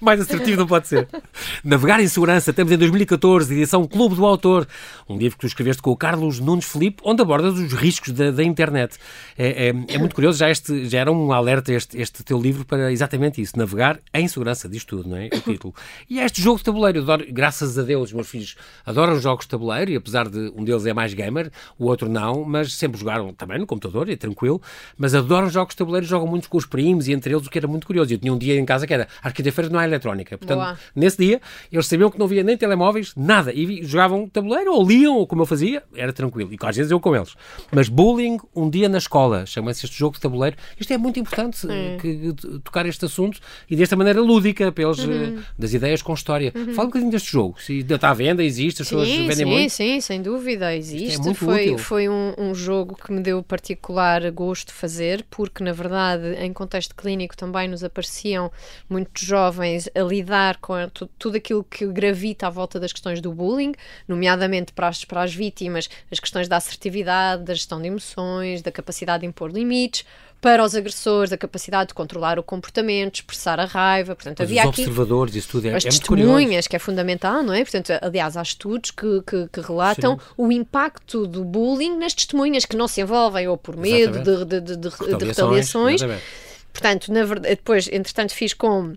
Mais assertivo não pode ser. Navegar em segurança, temos em 2014, edição Clube do Autor, um livro que tu escreveste com o Carlos Nunes Felipe, onde abordas os riscos da, da internet. É, é, é, muito curioso, já, este, já era um alerta este este, este teu livro para exatamente isso, navegar em segurança, diz tudo, não é? O título. E é este jogo de tabuleiro, adoro, graças a Deus, os meus filhos adoram jogos de tabuleiro, e apesar de um deles é mais gamer, o outro não, mas sempre jogaram também no computador, é tranquilo, mas adoram jogos de tabuleiro, jogam muito com os primos e entre eles, o que era muito curioso. Eu tinha um dia em casa que era às quinta-feiras não há eletrónica, portanto, Boa. nesse dia, eles sabiam que não havia nem telemóveis, nada, e jogavam tabuleiro, ou liam, ou como eu fazia, era tranquilo, e às vezes eu com eles. Mas bullying, um dia na escola, chama-se este jogo de tabuleiro, isto é muito importante, que, tocar este assunto e desta maneira lúdica, pelos, uhum. Eh, das ideias com história. Uhum. Fala um bocadinho deste jogo. Se está à venda, existe, as sim, pessoas vendem sim, muito. Sim, sim, sem dúvida, é existe. É foi útil. foi um, um, jogo que me deu particular gosto fazer, porque na verdade, em contexto clínico, também nos apareciam muitos jovens a lidar com tudo aquilo que gravita à volta das questões do bullying, nomeadamente para as, para as vítimas, as questões da assertividade, da gestão de emoções, da capacidade de impor limites para os agressores, a capacidade de controlar o comportamento, expressar a raiva. Portanto, Mas havia os aqui observadores, isso tudo é, as é testemunhas, que é fundamental, não é? Portanto, aliás, há estudos que, que, que relatam Sim. o impacto do bullying nas testemunhas que não se envolvem ou por medo de, de, de, de, retaliações. exatamente. Portanto, na verdade, depois, entretanto, fiz com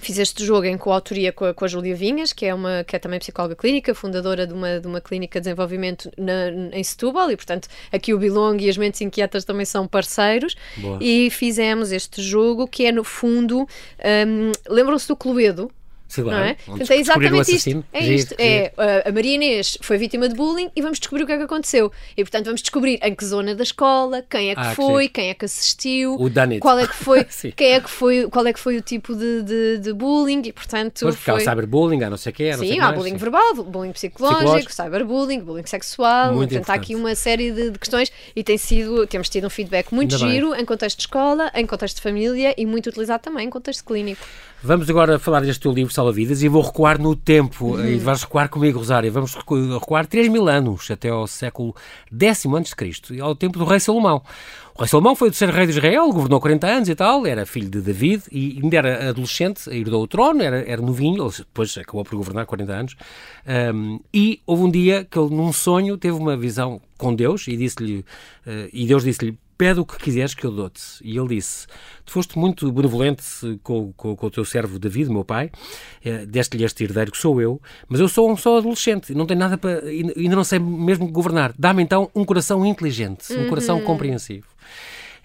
Fiz este jogo em coautoria com a, com a Júlia Vinhas, que é, uma, que é também psicóloga clínica, fundadora de uma, de uma clínica de desenvolvimento na, em Setúbal, e portanto aqui o Bilong e as Mentes Inquietas também são parceiros. Boa. E fizemos este jogo que é, no fundo, um, lembram-se do Cluedo? Sei lá, não é? Portanto, é exatamente isto. É isto. É, a Maria Inês foi vítima de bullying e vamos descobrir o que é que aconteceu. E portanto vamos descobrir em que zona da escola, quem é que Ah, que foi, giro. quem é que assistiu, qual é que foi, quem é que foi, qual é que foi o tipo de, de, de bullying e portanto Pois, porque há o foi... cyberbullying, há não sei o sei o Sim, que há mais, bullying sim. verbal, bullying psicológico, Psicológico. cyberbullying, bullying sexual. Muito portanto, há aqui uma série de, de questões e tem sido, temos tido um feedback muito Ainda bem. giro em contexto de escola, em contexto de família e muito utilizado também em contexto clínico. Vamos agora falar deste teu livro Salva-Vidas e vou recuar no tempo. Uhum. E vais recuar comigo, Rosário. Vamos recu- recuar 3 mil anos, até ao século X a.C., e ao tempo do rei Salomão. O rei Salomão foi o terceiro rei de Israel, governou 40 anos e tal, era filho de David e ainda era adolescente, herdou o trono, era, era novinho, depois acabou por governar 40 anos. Um, e houve um dia que ele, num sonho, teve uma visão com Deus e disse-lhe, eh, e Deus disse-lhe: Pede o que quiseres que eu dou-te. E ele disse: Tu foste muito benevolente com, com, com o teu servo David, meu pai, eh, deste-lhe este herdeiro que sou eu, mas eu sou um só adolescente, não tenho nada para. ainda ainda não sei mesmo governar. Dá-me então um coração inteligente, um coração compreensivo.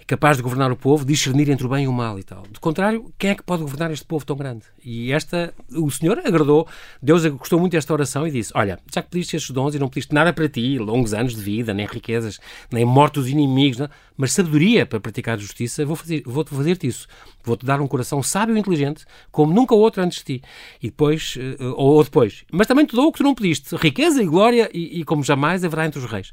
Capaz de governar o povo, discernir entre o bem e o mal e tal. Do contrário, quem é que pode governar este povo tão grande? E esta, o Senhor agradou, Deus gostou muito desta oração e disse: Olha, já que pediste estes dons e não pediste nada para ti, longos anos de vida, nem riquezas, nem morte dos inimigos, não, mas sabedoria para praticar justiça, vou fazer- vou-te fazer-te isso. Vou-te dar um coração sábio e inteligente, como nunca outro antes de ti. E depois, eh, ou, ou depois. Mas também te dou o que tu não pediste: riqueza e glória, e, e como jamais haverá entre os reis.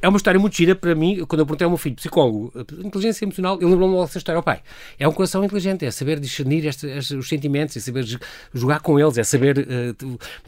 É uma história muito gira para mim, quando eu perguntei ao meu filho, psicólogo, inteligência emocional, ele lembrou-me dessa história. O pai, é um coração inteligente, é saber discernir este- este- os sentimentos, é saber jogar com eles, é saber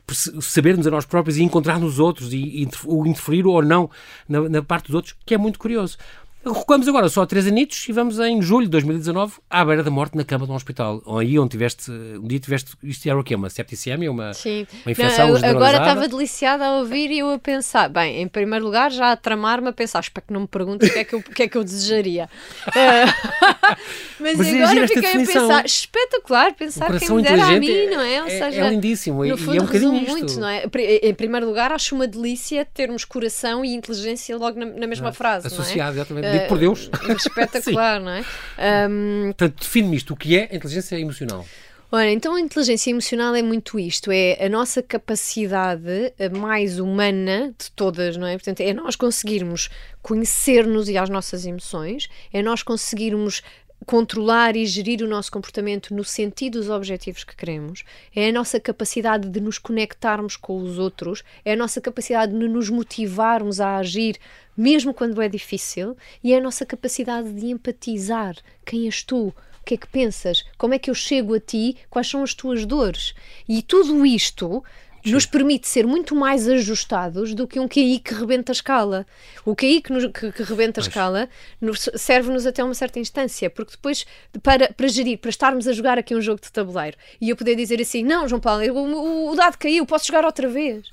perce- saber-nos a nós próprios e encontrar nos outros e, e interferir ou não na, na parte dos outros, que é muito curioso. Recuamos agora só três anitos e vamos em julho de 2019 à beira da morte na cama de um hospital. Aí onde tiveste, um dia tiveste, isto era o quê? Uma septicemia? Uma, Sim. uma infecção Não, eu- agora estava deliciada a ouvir e eu a pensar, bem, em primeiro lugar, já a tramar-me a pensar, espero que não me perguntes o que é que eu, que é que eu desejaria. Mas, Mas é agora fiquei a definição. pensar, espetacular, pensar quem me dera a mim, não é? Ou é- seja, é lindíssimo e- no e fundo é um bocadinho isto. muito, não é? Em primeiro lugar, acho uma delícia termos coração e inteligência logo na, na mesma frase, não é? Associado, exatamente. Dito por Deus. Espetacular, não é? Ahm, Portanto, define-me isto. O que é a inteligência emocional? Ora, então a inteligência emocional é muito isto, é a nossa capacidade eh, mais humana de todas, não é? Portanto, é nós conseguirmos conhecer-nos e as nossas emoções, é nós conseguirmos controlar e gerir o nosso comportamento no sentido dos objetivos que queremos, é a nossa capacidade de nos conectarmos com os outros, é a nossa capacidade de nos motivarmos a agir mesmo quando é difícil e é a nossa capacidade de empatizar. Quem és tu? O que é que pensas? Como é que eu chego a ti? Quais são as tuas dores? E tudo isto nos permite ser muito mais ajustados do que um QI que rebenta a escala. O QI que, nos, que, que rebenta a escala nos- serve-nos até uma certa instância, porque depois, para, para gerir, para estarmos a jogar aqui um jogo de tabuleiro e eu poder dizer assim: não, João Paulo, o- o dado caiu, posso jogar outra vez.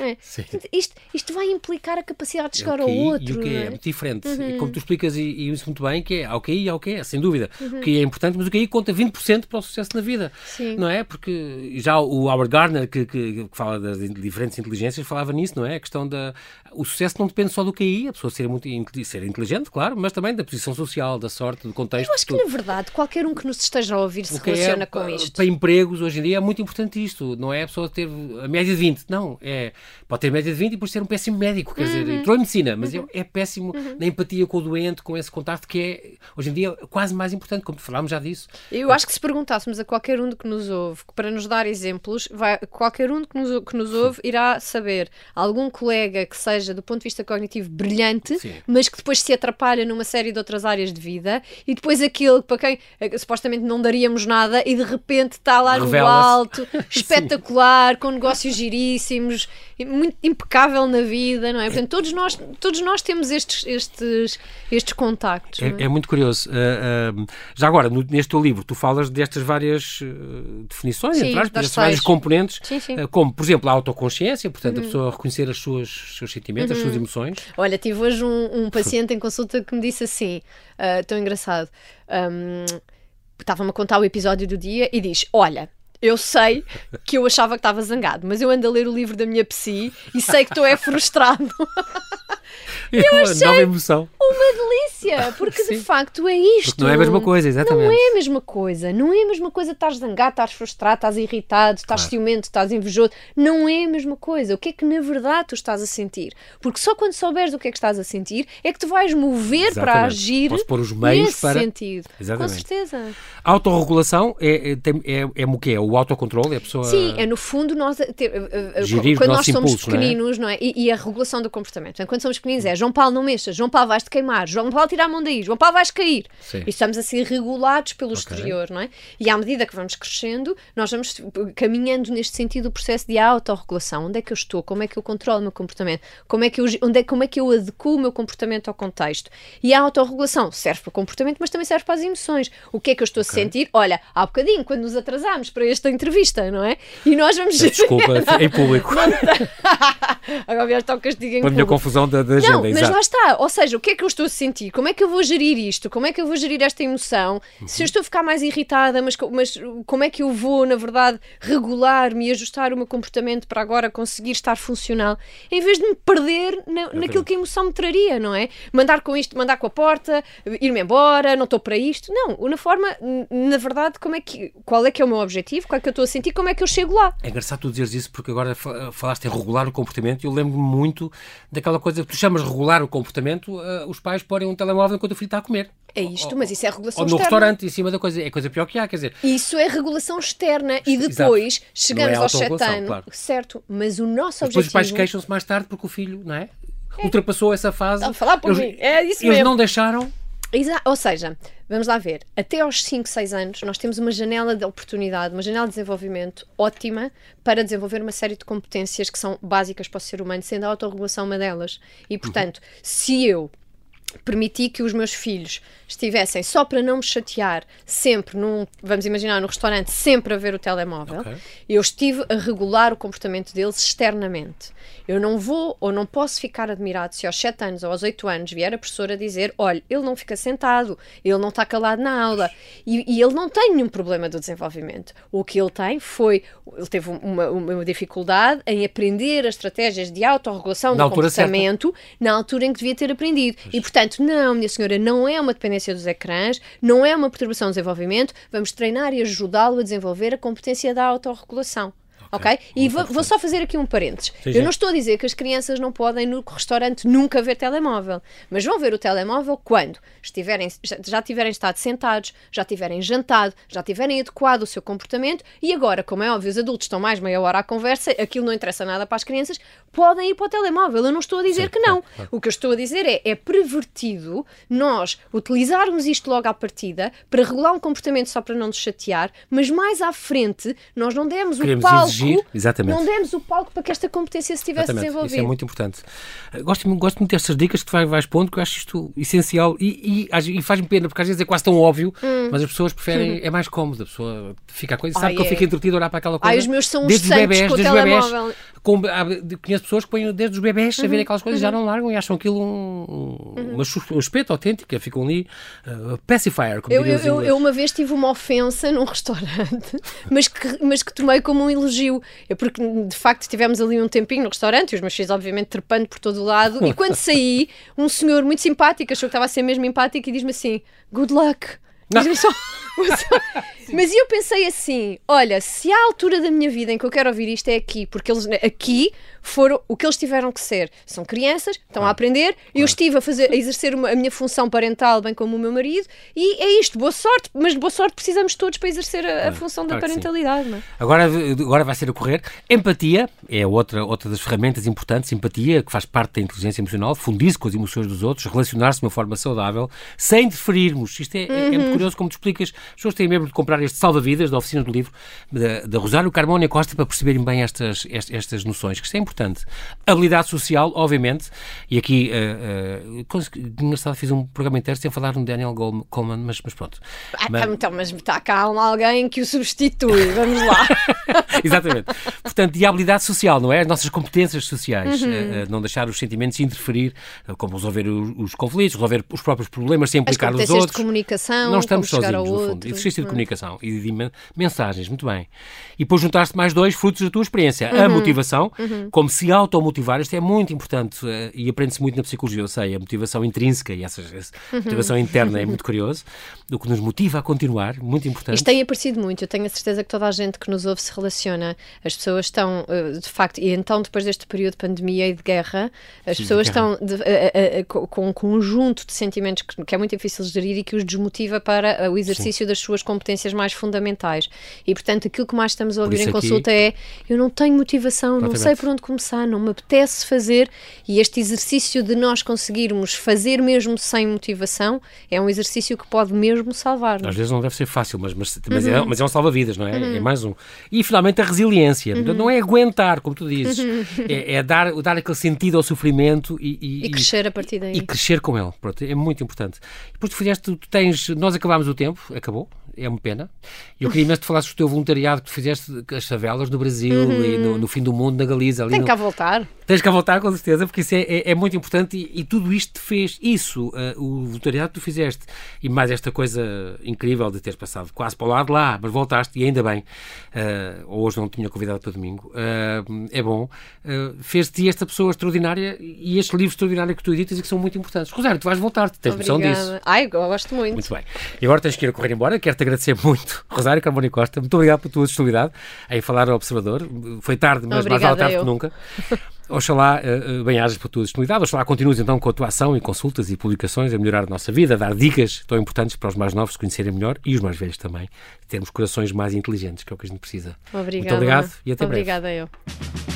É. Isto, isto vai implicar a capacidade de chegar É ao outro. E o que é, é? é muito diferente. E como tu explicas e, e isso muito bem, que é ao QI e ao que é, sem dúvida. O QI é importante, mas o QI conta 20% para o sucesso na vida. Sim. Não é? Porque já o Howard Gardner, que, que, que fala das diferentes inteligências, falava nisso, não é? A questão da. O sucesso não depende só do QI, a pessoa ser, muito, ser inteligente, claro, mas também da posição social, da sorte, do contexto. Eu acho que, na verdade, qualquer um que nos esteja a ouvir se que relaciona é, com isto. Para empregos, hoje em dia, é muito importante isto. Não é a pessoa ter a média de 20. Não. É, pode ter média de 20 e depois ser um péssimo médico. Quer Uhum. dizer, entrou em medicina, mas é, é péssimo na empatia com o doente, com esse contacto que é, hoje em dia, quase mais importante, como falámos já disso. Eu acho que se perguntássemos a qualquer um que nos ouve, para nos dar exemplos, vai, qualquer um que nos, que nos ouve irá saber algum colega que seja, do ponto de vista cognitivo, brilhante, Sim. mas que depois se atrapalha numa série de outras áreas de vida, e depois aquele para quem eh, supostamente não daríamos nada e de repente está lá no alto, espetacular, com negócios giríssimos muito impecável na vida, não é? Portanto, todos nós, todos nós temos estes, estes, estes contactos. É, é? é, muito curioso. Uh, uh, já agora, no, neste teu livro, tu falas destas várias uh, definições, sim, entre destes vários componentes, sim, sim. como, por exemplo, a autoconsciência, portanto, uhum. a pessoa reconhecer as suas, os seus sentimentos, uhum. as suas uhum. emoções. Olha, tive hoje um, um paciente em consulta que me disse assim, tão engraçado. Um, Estava-me a contar o episódio do dia e diz: Olha, eu sei que eu achava que estava zangado, mas eu ando a ler o livro da minha psi e sei que tu é frustrado. eu achei Nova emoção. uma delícia, porque Sim. de facto é isto. Porque não é a mesma coisa, exatamente. Não é a mesma coisa. Não é a mesma coisa estar zangado, estar frustrado, estás irritado, estás claro. ciumento, estás invejoso. Não é a mesma coisa. O que é que na verdade tu estás a sentir? Porque só quando souberes o que é que estás a sentir é que te vais mover exatamente. para agir Posso pôr os meios nesse para... sentido. Exatamente. Com certeza. A autorregulação é, é, é, é o que é? O autocontrole? É a pessoa... Sim, é no fundo nós... Ter, Gerir quando nós somos impulso, pequeninos, não é? Não é? E, e, a regulação do comportamento. Então, quando somos pequeninos é João Paulo não mexas, João Paulo vais-te queimar, João Paulo tirar a mão daí, João Paulo vais cair. Sim. E estamos a ser regulados pelo okay. exterior, não é? E à medida que vamos crescendo, nós vamos caminhando neste sentido o processo de autorregulação. Onde é que eu estou? Como é que eu controlo o meu comportamento? Como é que eu, onde é, como é que eu adequo o meu comportamento ao contexto? E a autorregulação serve para o comportamento, mas também serve para as emoções. O que é que eu estou okay. a sentir? Olha, há bocadinho, quando nos atrasámos para esta entrevista, não é? E nós vamos. Desculpa, em público. Agora vieste ao castigo em público. A minha confusão da, da agenda. Não, mas lá está. Ou seja, o que é que eu estou a sentir? Como é que eu vou gerir isto? Como é que eu vou gerir esta emoção? Uhum. Se eu estou a ficar mais irritada, mas, mas como é que eu vou, na verdade, regular-me e ajustar o meu comportamento para agora conseguir estar funcional? Em vez de me perder na, naquilo que a emoção me traria, não é? Mandar com isto, mandar com a porta, ir-me embora, não estou para isto. Não, na forma, na verdade, como é que, qual é que é o meu objetivo? Qual é que eu estou a sentir? Como é que eu chego lá? É engraçado tu dizeres isso porque agora falaste em regular o comportamento e eu lembro-me muito daquela coisa que tu chamas regular o comportamento, uh, os pais porem um telemóvel enquanto o filho está a comer. É isto, ou, mas isso é regulação ou no externa. restaurante, em cima da coisa. É coisa pior que há, quer dizer. Isso é regulação externa e depois Exato. chegamos é 7 anos. Claro. Certo, mas o nosso objetivo. Depois os pais queixam-se mais tarde porque o filho, não é? é. Ultrapassou essa fase. Estão a falar por eles, mim. É isso eles mesmo. não deixaram. Exa ou seja, vamos lá ver, até aos 5, 6 anos nós temos uma janela de oportunidade, uma janela de desenvolvimento ótima para desenvolver uma série de competências que são básicas para o ser humano, sendo a autorregulação uma delas. E, portanto, uhum. se eu permiti que os meus filhos estivessem só para não me chatear, sempre num, vamos imaginar, no restaurante, sempre a ver o telemóvel, okay. eu estive a regular o comportamento deles externamente. Eu não vou ou não posso ficar admirado se aos 7 anos ou aos 8 anos vier a professora dizer: olha, ele não fica sentado, ele não está calado na aula e, e ele não tem nenhum problema do desenvolvimento. O que ele tem foi, ele teve uma, uma dificuldade em aprender as estratégias de autorregulação do comportamento certa. na altura em que devia ter aprendido. Pois. E portanto, não, minha senhora, não é uma dependência dos ecrãs, não é uma perturbação do desenvolvimento, vamos treinar e ajudá-lo a desenvolver a competência da autorregulação ok? E vou, vou, só fazer aqui um parênteses. Sim, Eu não estou a dizer que as crianças não podem no restaurante nunca ver telemóvel, mas vão ver o telemóvel quando estiverem, já, já tiverem estado sentados, já tiverem jantado, já tiverem adequado o seu comportamento e agora, como é óbvio, os adultos estão mais meia hora à conversa, aquilo não interessa nada para as crianças, podem ir para o telemóvel. Eu não estou a dizer Sim, que não. Claro. O que eu estou a dizer é, é pervertido nós utilizarmos isto logo à partida para regular um comportamento só para não nos chatear, mas mais à frente nós não demos Queremos o palco exatamente. não demos o palco para que esta competência se tivesse exatamente. desenvolvido. Isso é muito importante. Gosto, gosto muito destas dicas que tu vais pondo, que eu acho isto essencial e, e, e faz-me pena, porque às vezes é quase tão óbvio, hum. mas as pessoas preferem, é mais cómodo, a pessoa fica a coisa, sabe Ai, que é. eu fico entretido a olhar para aquela coisa. Ai, os meus são desde os bebés, desde os bebés, com, conheço pessoas que põem desde os bebés uhum. a ver aquelas coisas uhum. já não largam e acham aquilo um, uhum. um espeto autêntico, ficam ali uh, pacifier, como eu, eu, eu, eu, uma vez tive uma ofensa num restaurante, mas que, mas que tomei como um elogio. É porque, de facto, estivemos ali um tempinho no restaurante e os meus filhos, obviamente, trepando por todo o lado. E quando saí, um senhor muito simpático, achou que estava a ser mesmo empático e diz-me assim: Good luck. Só. Mas eu pensei assim: olha, se há altura da minha vida em que eu quero ouvir isto é aqui, porque eles aqui foram o que eles tiveram que ser. São crianças, estão a aprender, eu estive a, fazer, a exercer uma, a minha função parental, bem como o meu marido, e é isto, boa sorte, mas de boa sorte precisamos todos para exercer a, a função claro da parentalidade. É? Agora, agora vai ser a correr. Empatia é outra, outra das ferramentas importantes, empatia, que faz parte da inteligência emocional, fundir-se com as emoções dos outros, relacionar-se de uma forma saudável, sem interferirmos. Isto é, uhum. é, muito uhum. curioso como tu explicas, as pessoas têm medo de comprar este salva-vidas da Oficina do Livro da Rosário Carmona Costa para perceberem bem estas, estas, estas, noções, que isto é importante. Habilidade social, obviamente, e aqui, uh, uh, fiz um programa inteiro sem falar no Daniel Goleman, mas, mas pronto. Ah, mas... Então, mas está cá alguém que o substitui, vamos lá. Exatamente. Portanto, e a habilidade social, não é? As nossas competências sociais, uhum. uh, não deixar os sentimentos interferir, como resolver os, os conflitos, resolver os próprios problemas sem implicar os outros. de comunicação, não estamos sozinhos, no fundo. Exercício de comunicação e de mensagens, muito bem. E depois juntar-se mais dois frutos da tua experiência. Uhum. A motivação, uhum. como se automotivar, isto é muito importante uh, e aprende-se muito na psicologia, eu sei, a motivação intrínseca e essa, essa uhum. motivação interna é muito curioso, o que nos motiva a continuar, muito importante. Isto tem aparecido muito, eu tenho a certeza que toda a gente que nos ouve se relaciona, as pessoas estão, uh, de facto, e então depois deste período de pandemia e de guerra, as Sim, pessoas estão de, uh, com um conjunto de sentimentos que, que, é muito difícil gerir e que os desmotiva para o exercício Sim. das suas competências mais fundamentais. E, portanto, aquilo que mais estamos a ouvir em consulta aqui... é eu não tenho motivação, não sei por onde começar, não me apetece fazer. E este exercício de nós conseguirmos fazer mesmo sem motivação é um exercício que pode mesmo salvar. Às vezes não deve ser fácil, mas, mas, mas, é, uhum. mas é um salva-vidas, não é? Uhum. É mais um. E finalmente a resiliência. Uhum. Não é aguentar, como tu dizes, uhum. é, é, dar, dar aquele sentido ao sofrimento e, e, e crescer a partir daí. E crescer com ele. Pronto, é muito importante. Depois tu fizeste, tu tens. Nós acabámos o tempo, acabou é uma pena. Eu queria imenso que falasses do teu voluntariado que tu fizeste as favelas no Brasil uhum. e no, no, fim do mundo, na Galiza. Ali Tem no... cá voltar. Tens cá voltar, com certeza, porque isso é, é, é muito importante e, e, tudo isto te fez isso, uh, o voluntariado que tu fizeste e mais esta coisa incrível de teres passado quase para o lado lá, mas voltaste e ainda bem. Uh, hoje não tinha convidado para domingo. Uh, é bom. Fez-te esta pessoa extraordinária e estes livros extraordinários que tu editas e que são muito importantes. Rosário, tu vais voltar, tens noção disso. Ai, eu gosto muito. Muito bem. E agora tens que ir a correr embora. Quero-te agradecer muito, Rosário Carboni Costa. Muito obrigado pela tua disponibilidade em falar ao Observador. Foi tarde, mas Obrigada mais vale tarde eu. que nunca. Oxalá uh, bem-ajas por tua disponibilidade, oxalá continues então com a tua ação e consultas e publicações a melhorar a nossa vida, a dar dicas tão importantes para os mais novos conhecerem melhor e os mais velhos também, termos corações mais inteligentes, que é o que a gente precisa. Obrigada. Muito obrigado e até Obrigada breve. Obrigada eu.